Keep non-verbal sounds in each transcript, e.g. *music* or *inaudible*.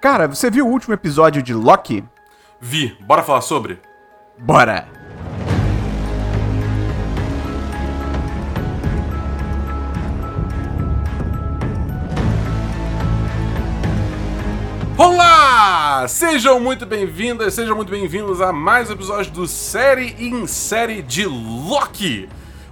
Cara, você viu o último episódio de Loki? Vi. Bora falar sobre? Bora! Olá! Sejam muito bem-vindas, sejam muito bem-vindos a mais um episódio do Série em Série de Loki.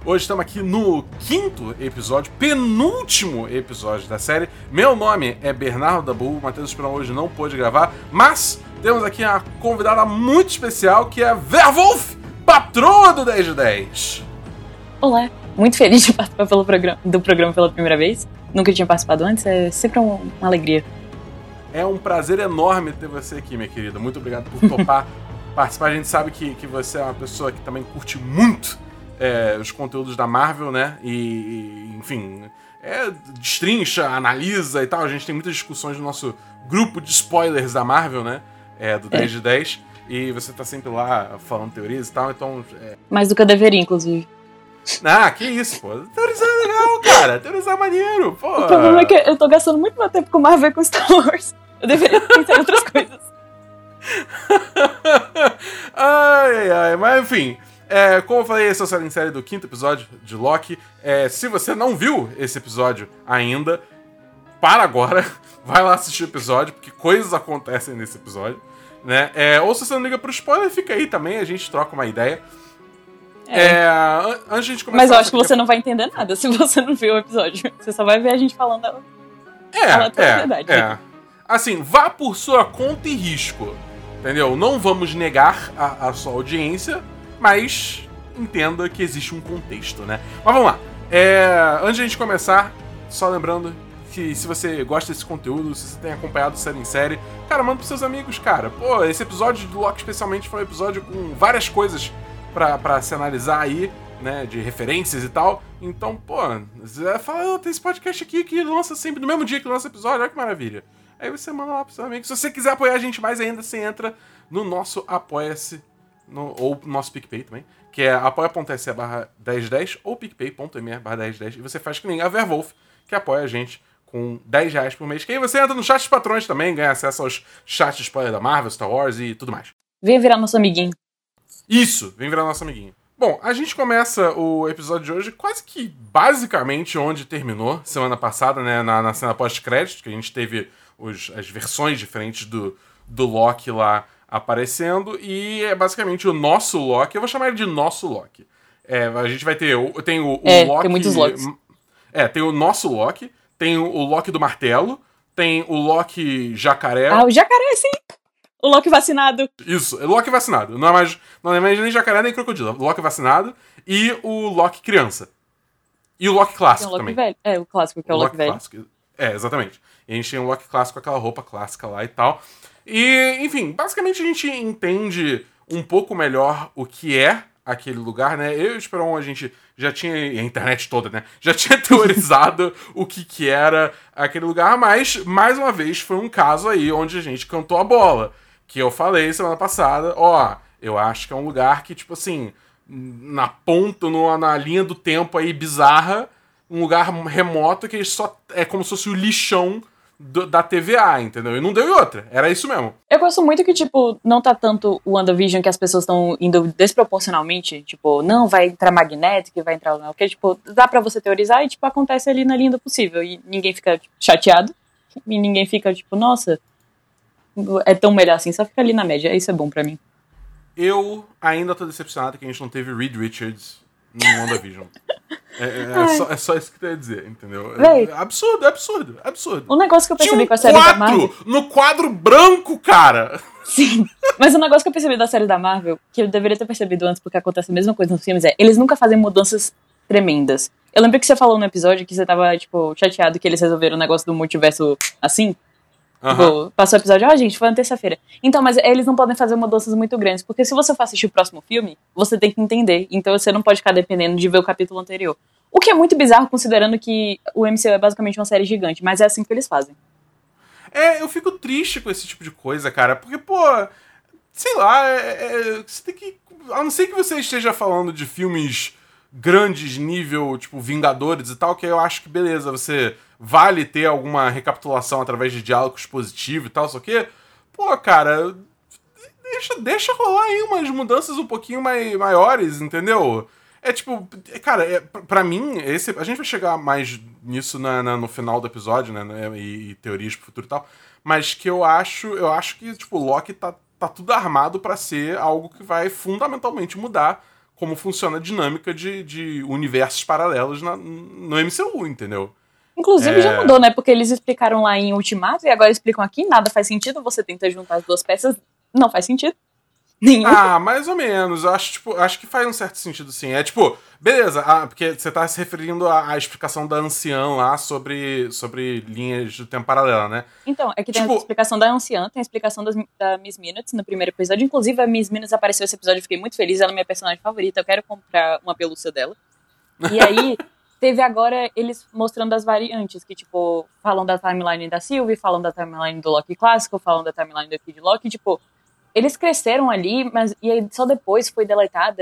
Hoje estamos aqui no quinto episódio, penúltimo episódio da série. Meu nome é Bernardo Dabu, o Matheus Esperão hoje não pôde gravar, mas temos aqui uma convidada muito especial que é Verwolf, patroa do 10 de 10. Olá, muito feliz de participar programa, do programa pela primeira vez. Nunca tinha participado antes, é sempre uma alegria. É um prazer enorme ter você aqui, minha querida. Muito obrigado por topar *laughs* participar. A gente sabe que, que você é uma pessoa que também curte muito é, os conteúdos da Marvel, né? E, e, enfim, é, destrincha, analisa e tal. A gente tem muitas discussões no nosso grupo de spoilers da Marvel, né? É, do 10 é. de 10. E você tá sempre lá falando teorias e tal, então. É... Mais do que eu deveria, inclusive. Ah, que isso, pô. Teorizar é legal, cara. Teorizar é maneiro, pô. O problema é que eu tô gastando muito meu tempo com Marvel e com Star Wars. Eu deveria pensar em outras coisas. *laughs* ai, ai, ai. Mas enfim. É, como eu falei, esse é o série do quinto episódio de Loki. É, se você não viu esse episódio ainda, para agora, *laughs* vai lá assistir o episódio, porque coisas acontecem nesse episódio. Né? É, ou se você não liga pro spoiler, fica aí também, a gente troca uma ideia. É. É, antes de a gente começar. Mas eu acho que você não vai entender nada se *laughs* você não viu o episódio. Você só vai ver a gente falando a, é, a é, é. Assim, vá por sua conta e risco. Entendeu? Não vamos negar a, a sua audiência mas entenda que existe um contexto, né? Mas vamos lá. É, antes de a gente começar, só lembrando que se você gosta desse conteúdo, se você tem acompanhado série em série, cara, manda pros seus amigos, cara. Pô, esse episódio do Loki especialmente foi um episódio com várias coisas para se analisar aí, né, de referências e tal. Então, pô, você fala, oh, tem esse podcast aqui que lança sempre no mesmo dia que lança episódio, olha que maravilha. Aí você manda lá pros seus amigos. Se você quiser apoiar a gente mais ainda, você entra no nosso Apoia-se no, ou no nosso PicPay também, que é apoia.se barra 1010 ou picpay.me barra 1010 e você faz que nem a Verwolf, que apoia a gente com 10 reais por mês. Que aí você entra no chat de patrões também, ganha acesso aos chats de spoiler da Marvel, Star Wars e tudo mais. Vem virar nosso amiguinho. Isso, vem virar nosso amiguinho. Bom, a gente começa o episódio de hoje quase que basicamente onde terminou semana passada, né? Na, na cena pós-crédito, que a gente teve os, as versões diferentes do, do Loki lá aparecendo e é basicamente o nosso Loki. Eu vou chamar ele de nosso Loki. É, a gente vai ter. Tem o, o é, Loki. Tem muitos Locks. É, tem o nosso Loki, tem o Loki do martelo, tem o Loki jacaré. Ah, o jacaré, sim! O Loki vacinado. Isso, o Loki vacinado. Não é mais, não é mais nem jacaré nem crocodilo. O Loki vacinado e o Loki criança. E o Loki clássico o Loki também. Velho. É, o clássico, que é o, o Loki, Loki velho. Clássico. É, exatamente. E a gente tem um Loki clássico com aquela roupa clássica lá e tal. E, enfim, basicamente a gente entende um pouco melhor o que é aquele lugar, né? Eu e o Esperon, a gente já tinha, a internet toda, né? Já tinha *laughs* teorizado o que que era aquele lugar, mas, mais uma vez, foi um caso aí onde a gente cantou a bola. Que eu falei semana passada, ó, eu acho que é um lugar que, tipo assim, na ponta, no, na linha do tempo aí bizarra, um lugar remoto que só é como se fosse o lixão do, da TVA, entendeu? E não deu em outra. Era isso mesmo. Eu gosto muito que, tipo, não tá tanto o WandaVision que as pessoas estão indo desproporcionalmente. Tipo, não, vai entrar magnético, vai entrar. Não, porque, tipo, dá pra você teorizar e, tipo, acontece ali na linha do possível. E ninguém fica tipo, chateado. E ninguém fica, tipo, nossa, é tão melhor assim. Só fica ali na média. Isso é bom pra mim. Eu ainda tô decepcionado que a gente não teve Reed Richards no WandaVision. É, é, é, só, é, só, isso que eu ia dizer, entendeu? É absurdo, é absurdo, é absurdo. Um negócio que eu percebi um com a série quadro da Marvel. No quadro branco, cara! Sim. Mas o um negócio que eu percebi da série da Marvel, que eu deveria ter percebido antes, porque acontece a mesma coisa nos filmes, é eles nunca fazem mudanças tremendas. Eu lembro que você falou no episódio que você tava, tipo, chateado que eles resolveram o negócio do multiverso assim. Uhum. Passou o episódio, ó, oh, gente, foi na terça-feira. Então, mas eles não podem fazer mudanças muito grandes, porque se você for assistir o próximo filme, você tem que entender. Então você não pode ficar dependendo de ver o capítulo anterior. O que é muito bizarro, considerando que o MCU é basicamente uma série gigante, mas é assim que eles fazem. É, eu fico triste com esse tipo de coisa, cara, porque, pô, sei lá, é, é, você tem que. A não ser que você esteja falando de filmes grandes, nível, tipo, Vingadores e tal, que eu acho que beleza, você vale ter alguma recapitulação através de diálogos positivos e tal, só que, pô, cara, deixa, deixa rolar aí umas mudanças um pouquinho mai, maiores, entendeu? É tipo, cara, é, pra mim, esse, a gente vai chegar mais nisso na, na no final do episódio, né? né e, e, teorias pro futuro e tal. Mas que eu acho, eu acho que, tipo, Loki tá, tá tudo armado para ser algo que vai fundamentalmente mudar como funciona a dinâmica de, de universos paralelos na, no MCU, entendeu? Inclusive é... já mudou, né? Porque eles explicaram lá em Ultimato e agora explicam aqui, nada faz sentido, você tenta juntar as duas peças, não faz sentido. *laughs* Nenhum. Ah, mais ou menos. Eu acho, tipo, acho que faz um certo sentido, sim. É tipo, beleza, ah, porque você tá se referindo à, à, explicação da anciã lá sobre, sobre linhas do tempo paralela, né? Então, é que tem tipo... a explicação da anciã, tem a explicação das, da Miss Minutes no primeiro episódio. Inclusive, a Miss Minutes apareceu nesse episódio, eu fiquei muito feliz, ela é minha personagem favorita, eu quero comprar uma pelúcia dela. E aí, *laughs* teve agora eles mostrando as variantes, que, tipo, falam da timeline da Sylvie, falam da timeline do Loki clássico, falam da timeline do Kid Loki, tipo eles cresceram ali, mas e aí só depois foi deletada.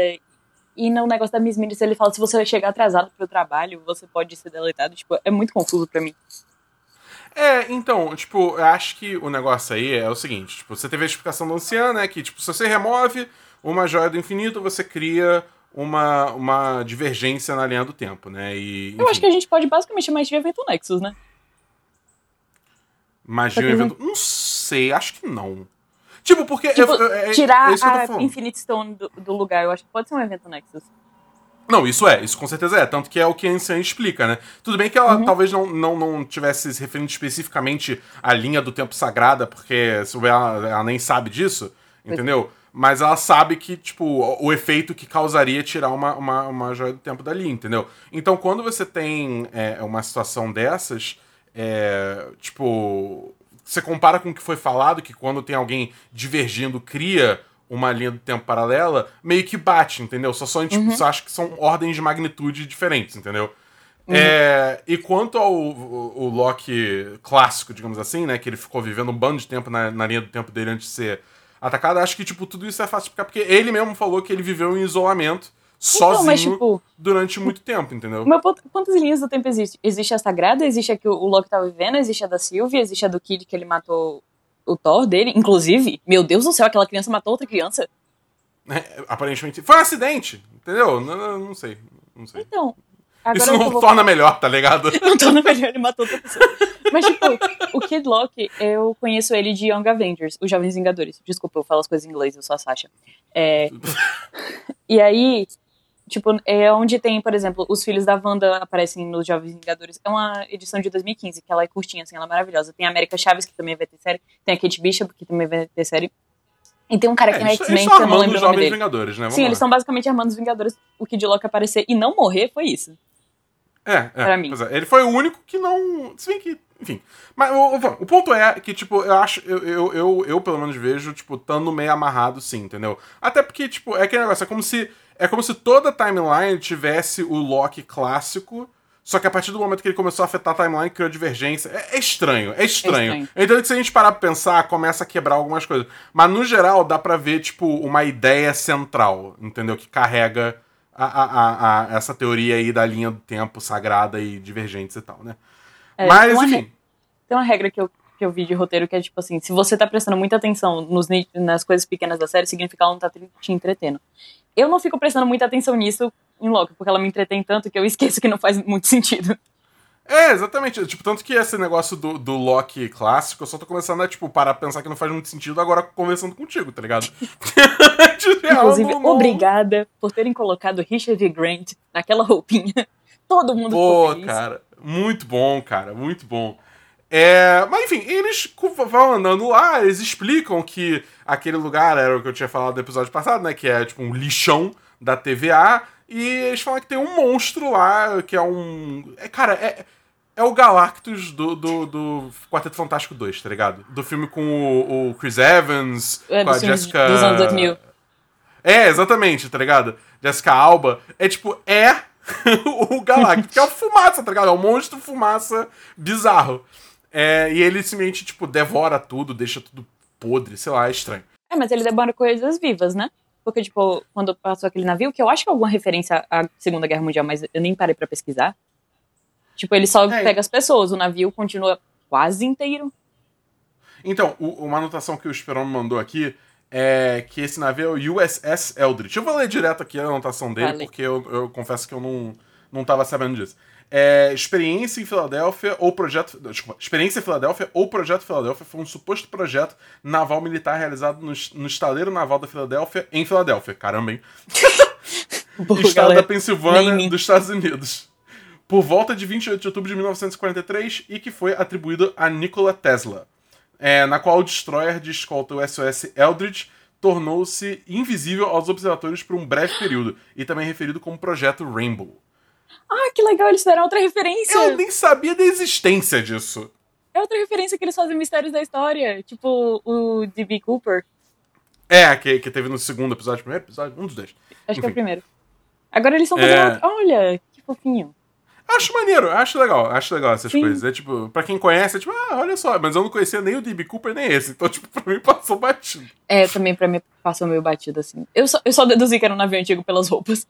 E no negócio da Miss Minutes ele fala se você chegar atrasado pro trabalho, você pode ser deletado. Tipo, é muito confuso para mim. É, então, tipo, eu acho que o negócio aí é o seguinte, tipo, você teve a explicação do ancião, né, que, tipo, se você remove uma joia do infinito, você cria uma, uma divergência na linha do tempo, né, e... Enfim. Eu acho que a gente pode basicamente chamar isso de evento Nexus, né? Magia evento... Não sei, acho que não. Tipo, porque. Tipo, eu, é, tirar é a Infinite Stone do, do, lugar, eu acho que pode ser um evento Nexus. Não, isso é, isso com certeza é. Tanto que é o que a Anciã explica, né? Tudo bem que ela uhum. talvez não, não, não tivesse se referindo especificamente à linha do tempo sagrada, porque ela, ela nem sabe disso, entendeu? Mas ela sabe que, tipo, o, efeito que causaria tirar uma, uma, uma joia do tempo dali, entendeu? Então, quando você tem é, uma situação dessas, é, tipo, você compara com o que foi falado, que quando tem alguém divergindo, cria uma linha do tempo paralela, meio que bate, entendeu? Só tipo, uhum. acha que são ordens de magnitude diferentes, entendeu? Uhum. É, e quanto ao o, o, Loki clássico, digamos assim, né? Que ele ficou vivendo um bando de tempo na, na linha do tempo dele antes de ser atacado, acho que, tipo, tudo isso é fácil de explicar, porque ele mesmo falou que ele viveu em isolamento sozinho então, mas, tipo, durante muito tempo, entendeu? Mas quantas linhas do tempo existe? Existe a Sagrada, existe a que o Loki tá vivendo, existe a da Sylvie, existe a do Kid que ele matou o Thor dele, inclusive. Meu Deus do céu, aquela criança matou outra criança. É, aparentemente. Foi um acidente, entendeu? Não, não sei. Não sei. Então. Isso não torna melhor, tá ligado? *laughs* não torna melhor, ele matou outra pessoa. Mas, tipo, o Kid Loki, eu conheço ele de Young Avengers, os Jovens Vingadores. Desculpa, eu falo as coisas em inglês, eu sou a Sasha. É... *laughs* e aí, Tipo, é onde tem, por exemplo, os filhos da Wanda aparecem nos Jovens Vingadores. É uma edição de 2015, que ela é curtinha, assim, ela é maravilhosa. Tem a América Chaves, que também vai ter série. Tem a Kate Bishop, que também vai ter série. E tem um cara que é, é X-Men, que eu não lembro o nome dele. Vingadores, né? Vamos Sim, lá. eles são basicamente armando os Vingadores. O Kid Loki aparecer e não morrer foi isso. É, é. Pra mim. É. Ele foi o único que não... Se bem que... Enfim. Mas o, o, ponto é que, tipo, eu acho... Eu, eu, eu, eu, pelo menos, vejo, tipo, estando meio amarrado, sim, entendeu? Até porque, tipo, é aquele negócio. É como se é como se toda a timeline tivesse o Loki clássico, só que a partir do momento que ele começou a afetar a timeline, criou divergência. É, é estranho, é estranho. É estranho. Então, se a gente parar pra pensar, começa a quebrar algumas coisas. Mas, no geral, dá pra ver, tipo, uma ideia central, entendeu? Que carrega a, a, a, essa teoria aí da linha do tempo sagrada e divergentes e tal, né? É, Mas, tem enfim. Tem uma regra que eu, que eu vi de roteiro que é, tipo assim, se você tá prestando muita atenção nos, nas coisas pequenas da série, significa que ela não tá te entretendo eu não fico prestando muita atenção nisso em Loki, porque ela me entretém tanto que eu *laughs* esqueço que não faz muito sentido. É, exatamente. Tipo, tanto que esse negócio do, do Loki clássico, eu só tô começando a, tipo, parar pra pensar que não faz muito sentido agora conversando contigo, tá ligado? *laughs* Inclusive, não, não... obrigada por terem colocado Richard Grant naquela roupinha. *laughs* Todo mundo Pô, cara, muito bom, cara, muito bom. É, mas enfim, eles vão andando lá, eles explicam que aquele lugar era o que eu tinha falado no episódio passado, né? Que é tipo um lixão da TVA. E eles falam que tem um monstro lá, que é um. É, cara, é, é o Galactus do, do, do Quarteto Fantástico 2, tá ligado? Do filme com o, o Chris Evans, é, com a Jessica. Dos anos 2000. É, exatamente, tá ligado? Jessica Alba. É tipo, é *laughs* o Galactus, que é o fumaça, tá ligado? É um monstro fumaça bizarro. É, e ele simplesmente, tipo, devora tudo, deixa tudo podre, sei lá, é estranho. É, mas ele devora coisas vivas, né? Porque, tipo, quando passou aquele navio, que eu acho que é alguma referência à Segunda Guerra Mundial, mas eu nem parei para pesquisar. Tipo, ele só é. pega as pessoas, o navio continua quase inteiro. Então, o, uma anotação que o Esperon mandou aqui é que esse navio é o USS Eldritch. Eu vou ler direto aqui a anotação dele, vale. porque eu, eu, confesso que eu não, não tava sabendo disso. É, experiência em Filadélfia ou projeto. Desculpa, experiência em Filadélfia ou projeto Filadélfia foi um suposto projeto naval militar realizado no, no estaleiro naval da Filadélfia, em Filadélfia. Caramba, hein? *laughs* *laughs* Estado galera. da Pensilvânia, dos Estados Unidos. Por volta de 28 de outubro de 1943 e que foi atribuído a Nikola Tesla é, na qual o destroyer de escolta o SOS Eldridge tornou-se invisível aos observadores por um breve período, e também referido como Projeto Rainbow. Ah, que legal, eles deram outra referência. Eu nem sabia da existência disso. É outra referência que eles fazem mistérios da história, tipo o D.B. Cooper. É, que, que teve no segundo episódio, primeiro episódio, um dos dois. Acho Enfim. que é o primeiro. Agora eles estão fazendo. É... Olha, que fofinho. Acho maneiro, acho legal, acho legal essas Sim. coisas. É tipo, pra quem conhece, é tipo, ah, olha só, mas eu não conhecia nem o D.B. Cooper nem esse. Então, *laughs* tipo, pra mim passou batido. É, também pra mim passou meio batido, assim. Eu só, eu só deduzi que era um navio antigo pelas roupas.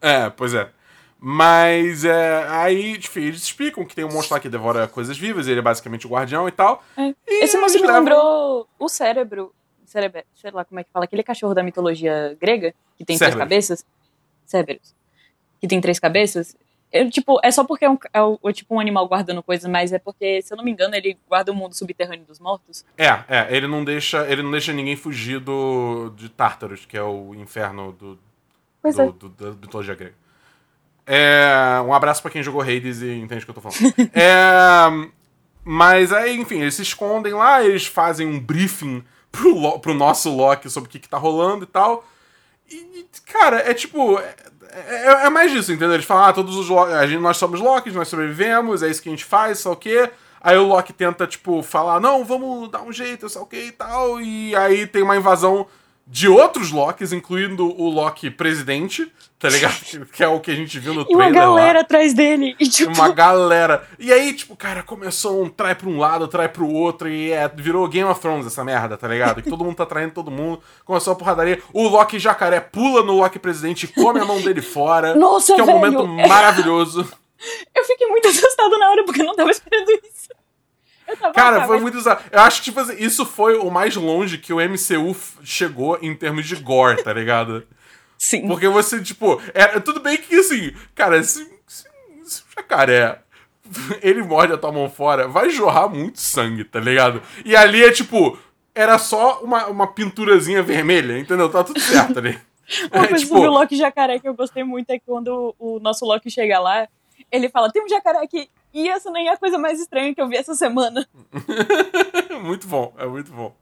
É, pois é. Mas é, aí, enfim, eles explicam que tem um monstro lá que devora coisas vivas, ele é basicamente o guardião e tal. É. E Esse monstro me levam... lembrou o cérebro. Cérebro, sei lá como é que fala, aquele cachorro da mitologia grega, que tem Cerberus. três cabeças. Cerberus. Que tem três cabeças. Eu, tipo, é só porque é, um, é o, tipo um animal guardando coisas, mas é porque, se eu não me engano, ele guarda o mundo subterrâneo dos mortos. É, é, ele não deixa, ele não deixa ninguém fugir do de Tártaros, que é o inferno do, pois do, é. do, do, do mitologia grega. É, um abraço para quem jogou Hades e entende o que eu tô falando. *laughs* é, mas aí, enfim, eles se escondem lá, eles fazem um briefing pro, pro nosso Loki sobre o que, que tá rolando e tal. E, cara, é tipo. É, é, é, mais disso, entendeu? Eles falam, ah, todos os a gente, nós somos Locks, nós sobrevivemos, é isso que a gente faz, só o quê? Aí o Loki tenta, tipo, falar, não, vamos dar um jeito, sei o que e tal. E aí tem uma invasão de outros Locks, incluindo o Loki presidente, tá ligado? *laughs* que é o que a gente viu no trailer. E uma galera lá. atrás dele. E, tipo... Uma galera. E aí, tipo, cara, começou um trai pra um lado, trai pro outro, e é, virou Game of Thrones essa merda, tá ligado? Que todo mundo tá traindo todo mundo. Começou a porradaria. O Loki jacaré pula no Loki presidente e come a mão dele fora. *laughs* Nossa, Que é um velho. momento maravilhoso. *laughs* Eu fiquei muito assustado na hora, porque eu não tava esperando isso. Cara, foi muito usado. Eu acho que, tipo assim, isso foi o mais longe que o MCU chegou em termos de gore, tá ligado? *laughs* Sim. Porque você, tipo, é, tudo bem que, assim, cara, se, se, se o jacaré *laughs* ele morde a tua mão fora, vai jorrar muito sangue, tá ligado? E ali é tipo, era só uma, uma pinturazinha vermelha, entendeu? Tá tudo certo ali. *laughs* Uma coisa é, tipo... sobre o Loki jacaré que eu gostei muito é que quando o nosso Loki chega lá, ele fala: tem um jacaré aqui. E essa nem é a coisa mais estranha que eu vi essa semana. *laughs* muito bom, é muito bom.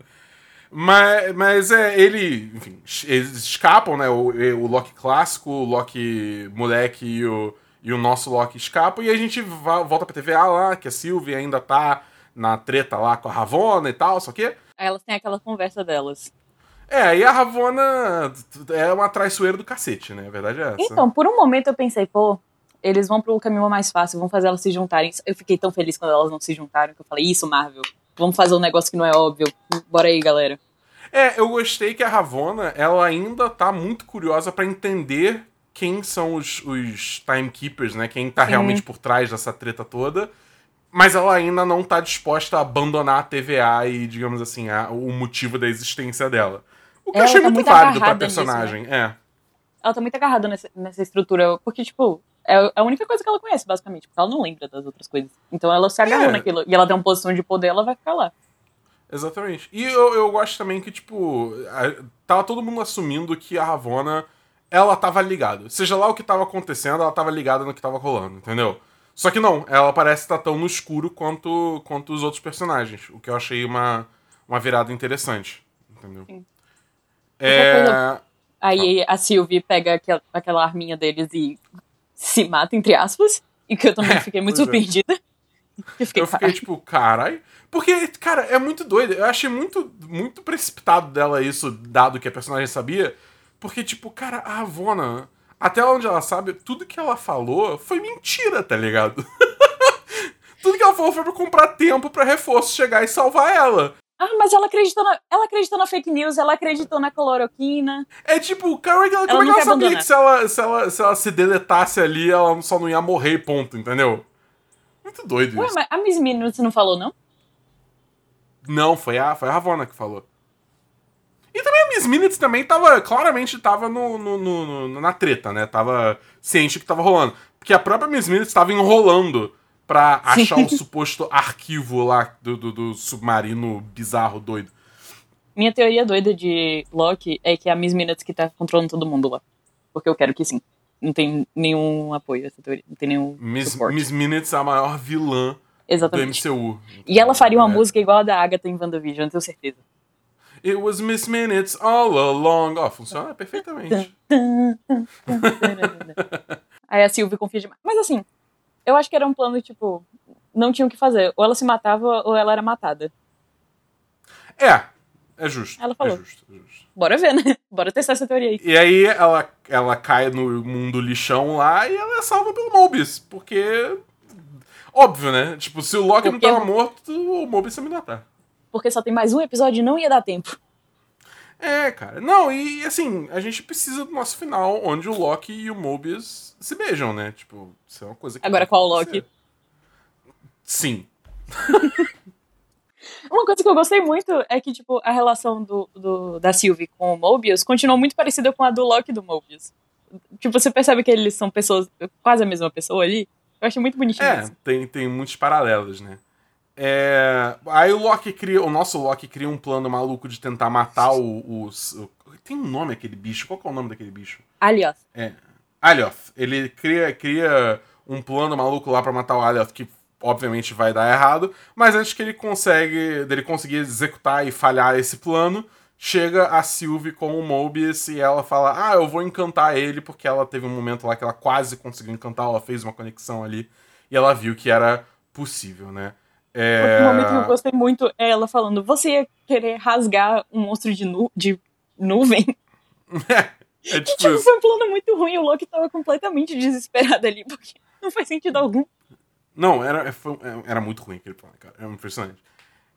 Mas, mas é, ele, enfim, eles escapam, né? O, o Loki clássico, o Loki moleque e o, e o nosso Loki escapam. E a gente volta pra TVA lá, que a Sylvie ainda tá na treta lá com a Ravonna e tal, só que. Aí elas têm aquela conversa delas. É, e a Ravonna é uma traiçoeira do cacete, né? A verdade é essa. Então, por um momento eu pensei, pô, eles vão pro caminho mais fácil, vão fazer elas se juntarem. Eu fiquei tão feliz quando elas não se juntaram, que eu falei, isso, Marvel, vamos fazer um negócio que não é óbvio. Bora aí, galera. É, eu gostei que a Ravonna, ela ainda tá muito curiosa para entender quem são os, os timekeepers, né? Quem tá Sim. realmente por trás dessa treta toda. Mas ela ainda não tá disposta a abandonar a TVA e, digamos assim, a, o motivo da existência dela. O que ela eu achei tá muito, muito válido pra personagem, nisso, né? é. Ela tá muito agarrada nessa, nessa estrutura, porque, tipo, é a única coisa que ela conhece, basicamente, porque ela não lembra das outras coisas. Então ela se agarrou é. naquilo. E ela tem uma posição de poder, ela vai ficar lá. Exatamente. E eu, eu gosto também que, tipo, tava todo mundo assumindo que a Ravonna, ela tava ligada. Seja lá o que tava acontecendo, ela tava ligada no que tava rolando, entendeu? Só que não, ela parece estar tão no escuro quanto, quanto os outros personagens. O que eu achei uma, uma virada interessante. Entendeu? Sim. É... Aí a Sylvie pega aquela, aquela arminha deles e se mata, entre aspas, e que eu também é, fiquei muito é. surpreendida. É. Eu fiquei, eu fiquei tipo, carai. Porque, cara, é muito doido. Eu achei muito, muito precipitado dela isso, dado que a personagem sabia. Porque, tipo, cara, a Avona, até onde ela sabe, tudo que ela falou foi mentira, tá ligado? *laughs* tudo que ela falou foi pra comprar tempo para reforço chegar e salvar ela. Ah, mas ela acreditou na, ela acreditou na fake news, ela acreditou na cloroquina. É tipo, cara, ela, como é que ela sabia que se ela, se ela, se ela se deletasse ali, ela só não ia morrer, ponto, entendeu? Muito doido Ué, isso. mas a Miss Minutes não falou, não? Não, foi a, foi a Ravonna que falou. E também a Miss Minutes também tava, claramente tava no, no, no- no- na treta, né? Tava ciente que tava rolando. Porque a própria Miss Minutes tava enrolando pra achar o suposto arquivo lá do, do, do submarino bizarro, doido. Minha teoria doida de Loki é que é a Miss Minutes que tá controlando todo mundo lá. Porque eu quero que sim. Não tem nenhum apoio essa teoria. Não tem nenhum Miss, suporte. Miss Minutes é a maior vilã do Exatamente. MCU. E ela faria uma É. música igual a da Agatha em WandaVision, eu tenho certeza. It was Miss Minutes all along. Ó, funciona perfeitamente. *laughs* Aí a Sylvie confia demais. Mas assim, eu acho que era um plano, tipo, não tinha o que fazer. Ou ela se matava ou ela era matada. É, é justo. Ela falou. É justo, é justo. Bora ver, né? *laughs* Bora testar essa teoria aí. E aí ela, ela cai no mundo lixão lá e ela é salva pelo Mobius. Porque. Óbvio, né? Tipo, se o Loki Porque- não tava morto, o Mobius ia me matar. Porque só tem mais um episódio e não ia dar tempo. É, cara. Não, e assim, a gente precisa do nosso final, onde o Loki e o Mobius se beijam, né? Tipo, isso é uma coisa que. Agora qual acontecer. Loki? Sim. *laughs* Uma coisa que eu gostei muito é que, tipo, a relação do, do- da Sylvie com o Mobius continuou muito parecida com a do Loki e do Mobius. Tipo, você percebe que eles são pessoas, quase a mesma pessoa ali. Eu achei muito bonitinho É, isso. tem, tem muitos paralelos, né? É, aí o Loki cria, o nosso Loki cria um plano maluco de tentar matar o, os- Tem um nome aquele bicho, qual é o nome daquele bicho? Aliás, É. Alioth. Ele cria, cria um plano maluco lá pra matar o Alioth, que obviamente vai dar errado, mas antes que ele consegue, dele conseguir executar e falhar esse plano, chega a Sylvie com o Mobius e ela fala: "Ah, eu vou encantar ele", porque ela teve um momento lá que ela quase conseguiu encantar, ela fez uma conexão ali e ela viu que era possível, né? É... outro momento que eu gostei muito é ela falando: você ia querer rasgar um monstro de, nu de nuvem? *laughs* é tipo Tipo, isso. foi um plano muito ruim. O Loki tava completamente desesperado ali, *laughs* porque não faz sentido algum. Não, era, foi- era muito ruim aquele plano, cara. Era impressionante.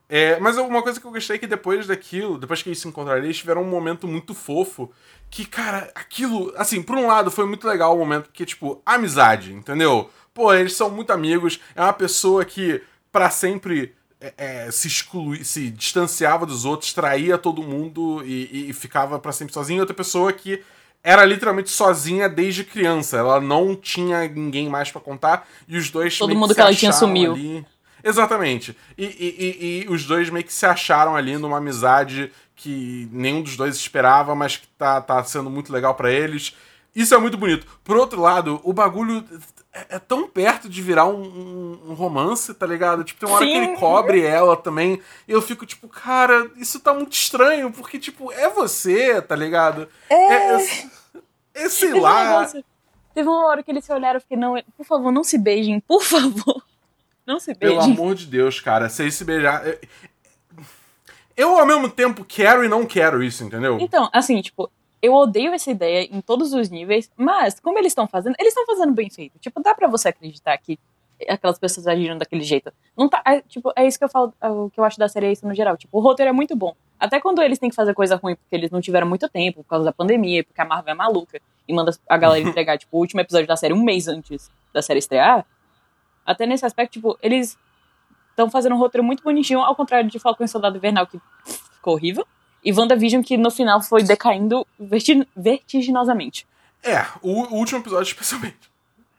É, mas uma coisa que eu gostei é que depois daquilo, depois que eles se encontraram, eles tiveram um momento muito fofo. Que, cara, aquilo, assim, por um lado foi muito legal o momento, porque, tipo, amizade, entendeu? Pô, eles são muito amigos. É uma pessoa que, pra sempre, é, é, se exclui, se distanciava dos outros, traía todo mundo e, e ficava pra sempre sozinha. E outra pessoa que era literalmente sozinha desde criança. Ela não tinha ninguém mais pra contar. E os dois Todo mundo se que ela tinha sumiu. ali. Exatamente. E, e- e- e os dois meio que se acharam ali numa amizade que nenhum dos dois esperava, mas que tá, tá sendo muito legal pra eles. Isso é muito bonito. Por outro lado, o bagulho é, é tão perto de virar um, um- um romance, tá ligado? Tipo, tem uma hora que ele cobre ela também. E eu fico tipo, cara, isso tá muito estranho, porque, tipo, é você, tá ligado? É. é, é sei Teve um lá. negócio- Teve uma hora que eles se olharam e eu fiquei, não, por favor, não se beijem, por favor. *laughs* Não se Pelo beijem. amor de Deus, cara, se eles se beijar. eu- Eu, ao mesmo tempo, quero e não quero isso, entendeu? Então, assim, tipo, eu odeio essa ideia em todos os níveis, mas como eles estão fazendo, eles estão fazendo bem feito. Tipo, dá pra você acreditar que aquelas pessoas agiram daquele jeito. Não tá, é, tipo, é isso que eu falo, é o que eu acho da série é isso no geral. Tipo, o roteiro é muito bom. Até quando eles têm que fazer coisa ruim porque eles não tiveram muito tempo por causa da pandemia, porque a Marvel é maluca e manda a galera *laughs* entregar, tipo, o último episódio da série um mês antes da série estrear. Até nesse aspecto, tipo, eles estão fazendo um roteiro muito bonitinho, ao contrário de Falcão e Soldado Invernal, que ficou horrível. E WandaVision, que no final foi decaindo verti- vertiginosamente. É, o, o último episódio, *laughs* especialmente.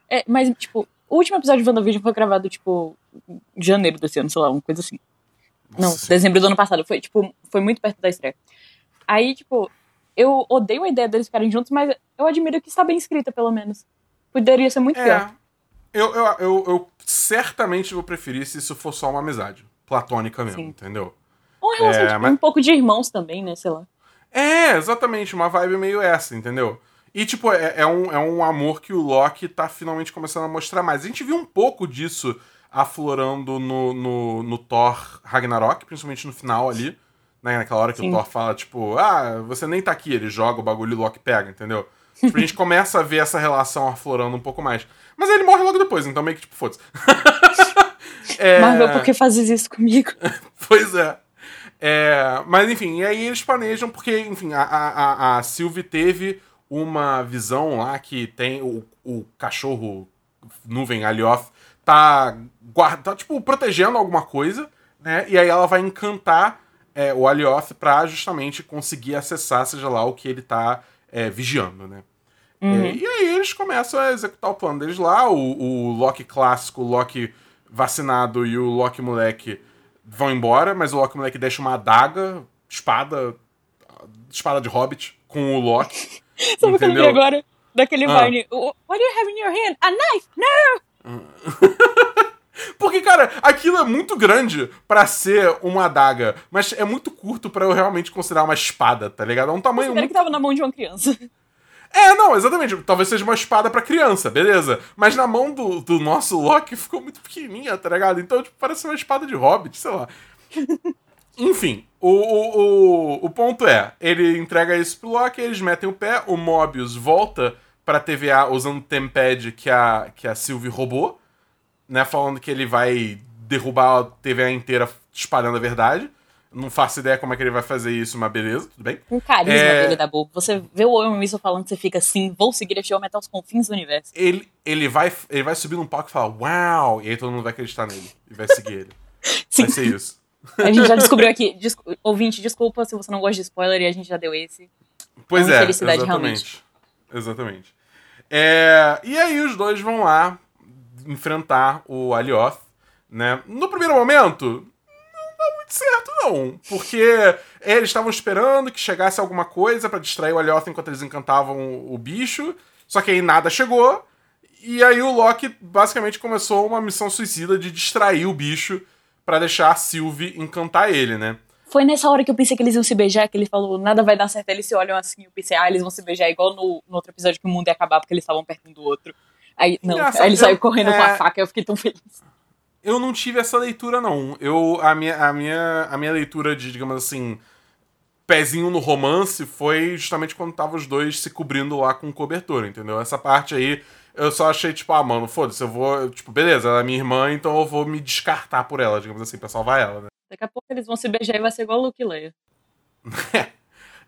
É, mas, tipo, o último episódio de WandaVision foi gravado, tipo, em janeiro desse ano, sei lá, uma coisa assim. Não, Nossa, dezembro do ano passado. Foi, tipo, foi muito perto da estreia. Aí, tipo, eu odeio a ideia deles ficarem juntos, mas eu admiro que está bem escrita, pelo menos. Poderia ser muito pior. É. Eu, eu, eu, eu certamente vou preferir se isso for só uma amizade. Platônica mesmo, Sim. entendeu? Uma relação, É, tipo, mas- um pouco de irmãos também, né, sei lá. É, exatamente, uma vibe meio essa, entendeu? E, tipo, é, é um, é um amor que o Loki tá finalmente começando a mostrar mais. A gente viu um pouco disso aflorando no, no, no Thor Ragnarok, principalmente no final ali. Né, naquela hora que Sim. o Thor fala, tipo, ah, você nem tá aqui, ele joga o bagulho e o Loki pega, entendeu? Tipo, a gente *laughs* começa a ver essa relação aflorando um pouco mais. Mas ele morre logo depois, então meio que, tipo, foda-se. *laughs* É, Marvel, por que fazes isso comigo? *laughs* Pois é. É, mas enfim, e aí eles planejam, porque, enfim, a, a, a- Sylvie teve uma visão lá que tem o, o cachorro nuvem Alioth tá, guarda, tá tipo, protegendo alguma coisa, né? E aí ela vai encantar é, o Alioth pra justamente conseguir acessar, seja lá o que ele tá é, vigiando, né? Uhum. É, e aí eles começam a executar o plano deles lá. O, o Loki clássico, o Loki vacinado e o Loki moleque vão embora, mas o Loki moleque deixa uma adaga, espada, espada de hobbit com o Loki. Sabe o que eu lembrei agora? Daquele ah. Vine. What do you have in your hand? A knife! No! *laughs* Porque, cara, aquilo é muito grande para ser uma adaga, mas é muito curto para eu realmente considerar uma espada, tá ligado? É um tamanho muito... que tava na mão de uma criança. É, não, exatamente. Talvez seja uma espada para criança, beleza. Mas na mão do, do nosso Loki ficou muito pequenininha, tá ligado? Então, tipo, parece uma espada de hobbit, sei lá. *laughs* Enfim, o, o, o, o, ponto é, ele entrega isso pro Loki, eles metem o pé, o Mobius volta pra TVA usando o Tempad que a, que a Sylvie roubou, né? Falando que ele vai derrubar a TVA inteira espalhando a verdade. Não faço ideia como é que ele vai fazer isso, mas beleza, tudo bem. Um carisma é... dele da boca. Você vê o Owen Wilson falando, você fica assim, vou seguir este homem até os confins do universo. Ele, ele, vai, ele vai subir num palco e falar, uau! E aí todo mundo vai acreditar nele. E vai seguir ele. *laughs* Sim. Vai ser isso. A gente já descobriu aqui. Des... Ouvinte, desculpa se você não gosta de spoiler e a gente já deu esse. Pois é, exatamente. Realmente. Exatamente. É... E aí os dois vão lá enfrentar o Alioth, né? No primeiro momento, dá muito certo, não. Porque eles estavam esperando que chegasse alguma coisa para distrair o Alioth enquanto eles encantavam o bicho. Só que aí nada chegou. E aí o Loki basicamente começou uma missão suicida de distrair o bicho para deixar a Sylvie encantar ele, né? Foi nessa hora que eu pensei que eles iam se beijar, que ele falou, nada vai dar certo. Eles se olham assim, eu pensei, ah, eles vão se beijar igual no, no outro episódio que o mundo ia acabar porque eles estavam perto um do outro. Aí, não, aí ele saiu correndo é... com a é, faca, eu fiquei tão feliz eu não tive essa leitura, não. Eu, a, minha, a, minha, a minha leitura de, digamos assim, pezinho no romance foi justamente quando tava os dois se cobrindo lá com cobertura, entendeu? Essa parte aí eu só achei, tipo, ah, mano, foda-se, eu vou. Tipo, beleza, ela é minha irmã, então eu vou me descartar por ela, digamos assim, pra salvar ela, né? Daqui a pouco eles vão se beijar e vai ser igual o Luke Leia. *laughs*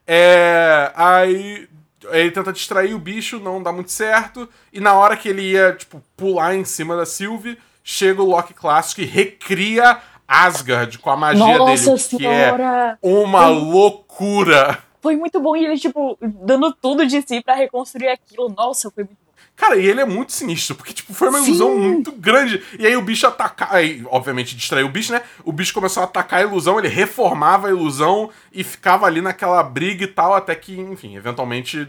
é. Aí. Ele tenta distrair o bicho, não dá muito certo. E na hora que ele ia, tipo, pular em cima da Sylvie, chega o Loki clássico e recria Asgard com a magia Nossa dele, senhora. que é uma foi, loucura. Foi muito bom e ele, tipo, dando tudo de si para reconstruir aquilo. Nossa, foi muito bom. Cara, e ele é muito sinistro, porque, tipo, foi uma Sim. ilusão muito grande. E aí o bicho atacar. Aí, obviamente, distraiu o bicho, né? O bicho começou a atacar a ilusão, ele reformava a ilusão e ficava ali naquela briga e tal, até que, enfim, eventualmente.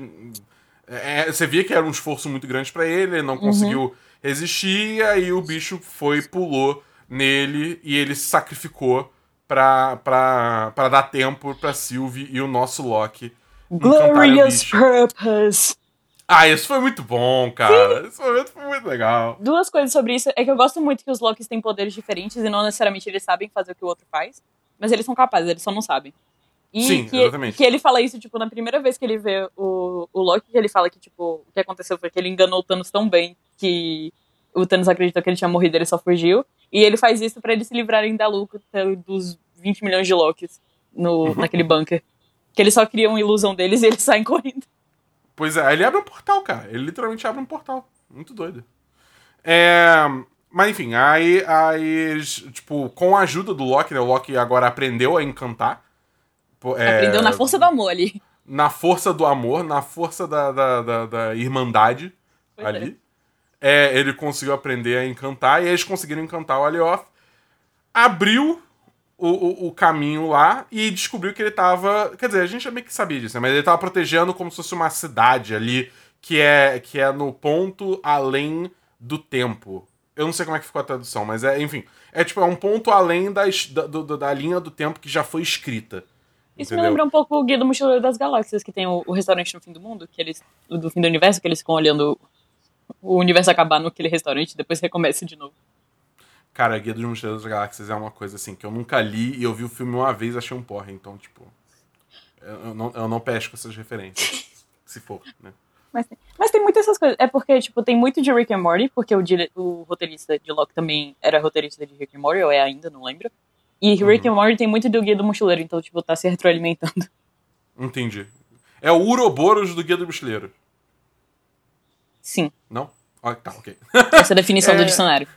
É, você via que era um esforço muito grande para ele, ele não uhum. conseguiu existia e o bicho foi, pulou nele e ele se sacrificou pra, pra, pra dar tempo pra Sylvie e o nosso Loki. Glorious Purpose! Ah, isso foi muito bom, cara. Esse momento foi muito legal. Duas coisas sobre isso. É que eu gosto muito que os Lokis têm poderes diferentes e não necessariamente eles sabem fazer o que o outro faz. Mas eles são capazes, eles só não sabem. E Sim, que, exatamente. que ele fala isso, tipo, na primeira vez que ele vê o, o Loki, que ele fala que, tipo, o que aconteceu foi que ele enganou o Thanos tão bem que o Thanos acreditou que ele tinha morrido, ele só fugiu. E ele faz isso para eles se livrarem da luta dos 20 milhões de Lokis no, naquele bunker. Que eles só criam ilusão deles e eles saem *laughs* correndo. Pois é, ele abre um portal, cara. Ele literalmente abre um portal. Muito doido. É. Mas enfim, aí, aí eles, tipo, com a ajuda do Loki, né? O Loki agora aprendeu a encantar. É, Aprendeu na força do amor ali. Na força do amor, na força da, da, da, da irmandade pois ali. É. é. ele conseguiu aprender a encantar e eles conseguiram encantar o Alioth. Abriu o, o, o, caminho lá e descobriu que ele tava. Quer dizer, a gente já meio que sabia disso, né? Mas ele tava protegendo como se fosse uma cidade ali que é, que é no ponto além do tempo. Eu não sei como é que ficou a tradução, mas é, enfim. É tipo, é um ponto além da, da, da linha do tempo que já foi escrita. Isso Entendeu? me lembra um pouco o Guia do Mochileiro das Galáxias, que tem o, o, restaurante no fim do mundo, que eles. do fim do universo, que eles ficam olhando o universo acabar naquele restaurante e depois recomeça de novo. Cara, Guia dos Mochileiros das Galáxias é uma coisa assim que eu nunca li e eu vi o filme uma vez e achei um porra, então, tipo. Eu não, eu não pesco essas referências. *laughs* se for, né? Mas tem, mas tem muitas essas coisas. É porque, tipo, tem muito de Rick and Morty, porque o, o roteirista de Locke também era roteirista de Rick and Morty, ou é ainda, não lembro. E Rick uhum. and Morty tem muito do Guia do Mochileiro, então, tipo, tá se retroalimentando. *laughs* Entendi. É o Uroboros do Guia do Mochileiro. Sim. Não? Ah, tá, ok. *laughs* Essa é a definição é... do dicionário.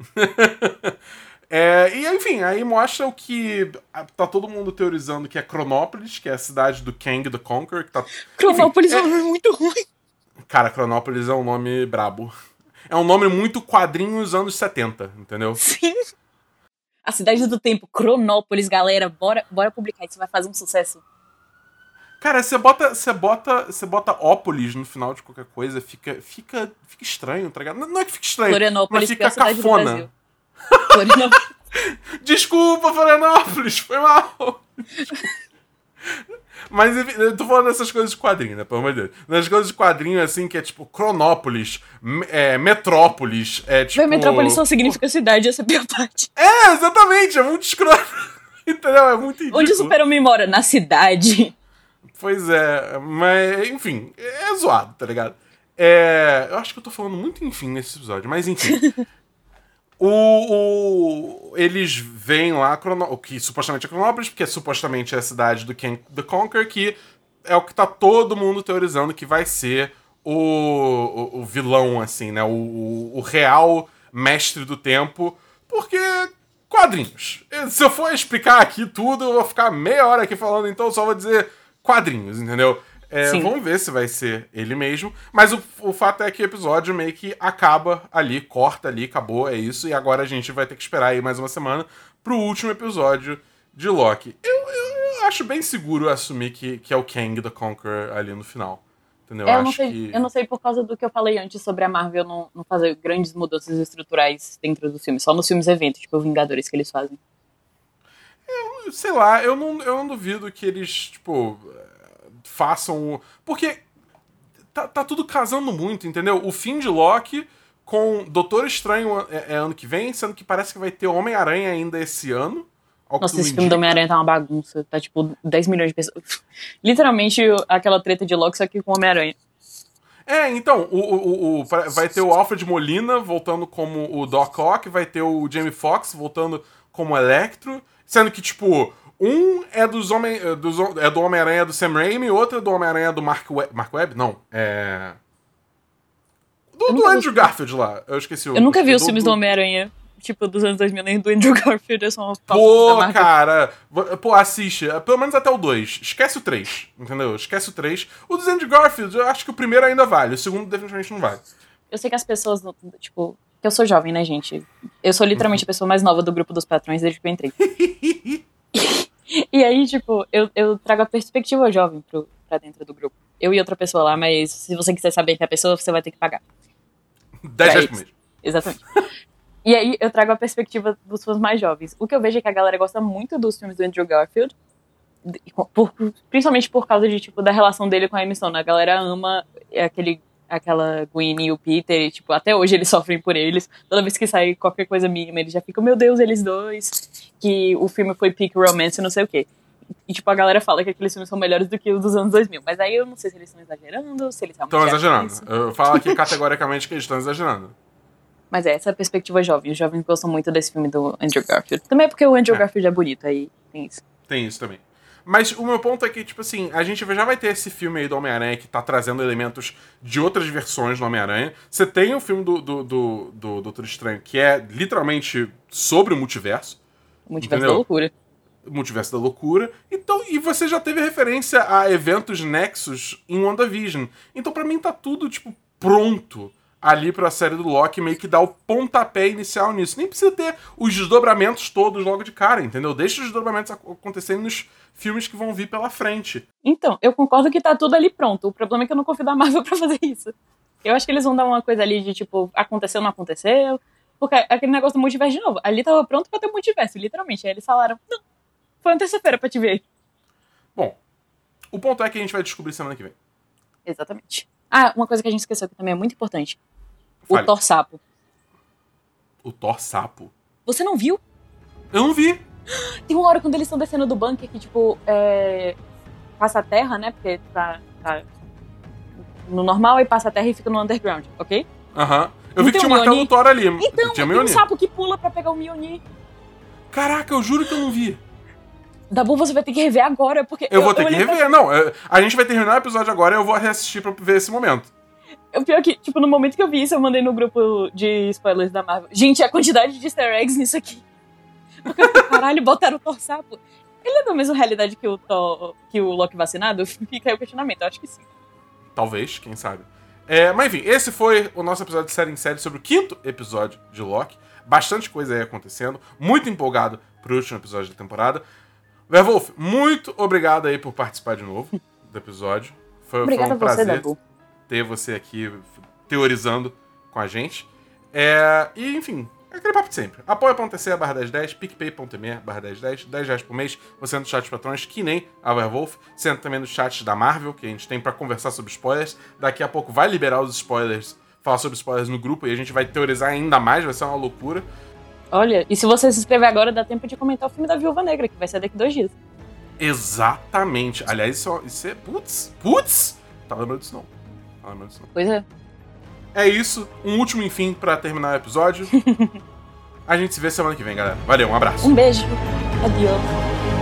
*laughs* é, e enfim, aí mostra o que tá todo mundo teorizando que é Cronópolis, que é a cidade do Kang the Conqueror. Que tá, Cronópolis enfim, é um nome muito ruim. Cara, Cronópolis é um nome brabo. É um nome muito quadrinhos anos 70, entendeu? Sim. A cidade do tempo, Cronópolis, galera, bora, bora publicar isso, vai fazer um sucesso. Cara, você bota, você bota, você bota ópolis no final de qualquer coisa, fica, fica, fica estranho, tá ligado? Não é que fica estranho, Florianópolis, mas fica cafona. Florianópolis. *laughs* Desculpa, Florianópolis, foi mal. *laughs* Mas eu tô falando dessas coisas de quadrinho, né? Pelo amor de Deus. Das coisas de quadrinho, assim, que é tipo Cronópolis, é, Metrópolis, é tipo. Metrópolis só significa cidade, essa é a pior parte. É, exatamente, é muito escroto. *laughs* Entendeu? É muito ridículo. Onde o Super-Homem mora? Na cidade. Pois é, mas, enfim, é zoado, tá ligado? É, eu acho que eu tô falando muito enfim nesse episódio, mas enfim. *laughs* o, o, eles vêm lá, o que supostamente é Cronópolis, porque supostamente é a cidade do King the Conquer, que é o que tá todo mundo teorizando que vai ser o, o, o vilão, assim, né? O, o, real mestre do tempo, porque quadrinhos. Se eu for explicar aqui tudo, eu vou ficar meia hora aqui falando, então só vou dizer quadrinhos, entendeu? É, vamos ver se vai ser ele mesmo. Mas o, o fato é que o episódio meio que acaba ali, corta ali, acabou, é isso. E agora a gente vai ter que esperar aí mais uma semana pro último episódio de Loki. Eu, eu, eu acho bem seguro assumir que, que é o Kang the Conqueror ali no final. Entendeu? É, eu, não sei, que... eu não sei por causa do que eu falei antes sobre a Marvel não, não fazer grandes mudanças estruturais dentro do filme, só nos filmes eventos, tipo Vingadores que eles fazem. Eu, sei lá, eu não, eu não duvido que eles, tipo, façam. Porque tá, tá tudo casando muito, entendeu? O fim de Loki com Doutor Estranho é, é ano que vem, sendo que parece que vai ter Homem-Aranha ainda esse ano. Nossa, esse filme do Homem-Aranha tá uma bagunça. Tá tipo 10 milhões de pessoas. *laughs* Literalmente aquela treta de Loki, só que com Homem-Aranha. É, então, o, o, o, vai ter o Alfred Molina voltando como o Doc Ock, vai ter o Jamie Foxx voltando como Electro, sendo que, tipo, um é dos homem, é dos, é do Homem-Aranha do Sam Raimi, outro é do Homem-Aranha do Mark Webb. Mark Webb? Não. É. Do, do Andrew vi... Garfield lá. Eu esqueci o. Eu nunca vi os filmes do, do Homem-Aranha. Tipo, dos anos 2000, nem do Andrew *laughs* Garfield, é só uma Pô, cara. Pô, assiste. Pelo menos até o 2. Esquece o 3, entendeu? Esquece o 3. O do Andrew Garfield, eu acho que o primeiro ainda vale. O segundo definitivamente não vale. Eu sei que as pessoas, tipo... Que eu sou jovem, né, gente? Eu sou literalmente a pessoa mais nova do grupo dos patrões desde que eu entrei. *laughs* E aí, tipo, eu, eu trago a perspectiva jovem pro, pra dentro do grupo. Eu e outra pessoa lá, mas se você quiser saber que é a pessoa, você vai ter que pagar. 10 reais por mês. Exatamente. e aí eu trago a perspectiva dos fãs mais jovens. O que eu vejo é que a galera gosta muito dos filmes do Andrew Garfield. Por, principalmente por causa de, tipo, da relação dele com a emissão. A galera ama aquele aquela Gwen e o Peter, e, tipo, até hoje eles *laughs* sofrem por eles. Toda vez que sai qualquer coisa mínima, eles já ficam, meu Deus, eles dois. Que o filme foi peak romance, não sei o quê. E, tipo, a galera fala que aqueles filmes são melhores do que os dos anos 2000. Mas aí eu não sei se eles estão exagerando, se eles realmente. Estão exagerando. Isso. Eu falo aqui *laughs* categoricamente que eles estão exagerando. Mas é, essa é a perspectiva jovem. Os jovens gostam muito desse filme do Andrew Garfield. Também é porque o Andrew é. Garfield é bonito, aí tem isso. Tem isso também. Mas o meu ponto é que, tipo assim, a gente já vai ter esse filme aí do Homem-Aranha que tá trazendo elementos de outras versões do Homem-Aranha. Você tem o filme do, do, do, do Doutor Estranho, que é literalmente sobre o multiverso. O multiverso entendeu? da loucura. Multiverso da loucura. Então, e você já teve referência a eventos nexos em WandaVision. Então, para mim, tá tudo, tipo, pronto ali pra série do Loki meio que dar o pontapé inicial nisso. Nem precisa ter os desdobramentos todos logo de cara, entendeu? Deixa os desdobramentos acontecerem nos filmes que vão vir pela frente. Então, eu concordo que tá tudo ali pronto. O problema é que eu não confio da Marvel *laughs* pra fazer isso. Eu acho que eles vão dar uma coisa ali de tipo, aconteceu, não aconteceu. Porque aquele negócio do multiverso de novo. Ali tava pronto pra ter multiverso, literalmente. Aí eles falaram, não, foi uma terça-feira pra te ver. Bom, o ponto é que a gente vai descobrir semana que vem. Exatamente. Ah, uma coisa que a gente esqueceu que também é muito importante. Fale. O Thor Sapo. O Thor Sapo? Você não viu? Eu não vi. Tem uma hora quando eles estão descendo do bunker que, tipo, é... passa a terra, né? Porque tá, tá, no normal e passa a terra e fica no underground, ok? Aham. Eu vi que tinha um martelo do Thor ali. Então, tinha tem um sapo que pula pra pegar o Mjolnir. Caraca, eu juro que eu não vi. Dabu, você vai ter que rever agora, porque... Eu, eu vou ter eu que rever, pra... não. É, a gente vai terminar o episódio agora e eu vou reassistir pra ver esse momento. O pior é que, tipo, no momento que eu vi isso, eu mandei no grupo de spoilers da Marvel. Gente, a quantidade de easter eggs nisso aqui. Porque, caralho, botaram o Thor sapo. Ele é da mesma realidade que o, Thor, que o Loki vacinado? *laughs* Fica aí o questionamento, eu acho que sim. Talvez, quem sabe. É, mas enfim, esse foi o nosso episódio de série em série sobre o quinto episódio de Loki. Bastante coisa aí acontecendo. Muito empolgado pro último episódio da temporada. Werwolf, muito obrigado aí por participar de novo do episódio. Foi, foi um prazer você, ter você aqui teorizando com a gente. É, e, enfim, é aquele papo de sempre. Apoia.se barra 1010, picpay.me barra 1010, 10 reais por mês. Você entra no chat de patrões, que nem a Werewolf. Você entra também no chat da Marvel, que a gente tem para conversar sobre spoilers. Daqui a pouco vai liberar os spoilers, falar sobre spoilers no grupo e a gente vai teorizar ainda mais, vai ser uma loucura. Olha, e se você se inscrever agora, dá tempo de comentar o filme da Viúva Negra, que vai ser daqui dois dias. Exatamente. Aliás, isso, isso é. Putz! Putz! Tá lembrando disso não. Disso não. Pois é. É isso. Um último enfim para terminar o episódio. *laughs* a gente se vê semana que vem, galera. Valeu, um abraço. Um beijo. Adiós.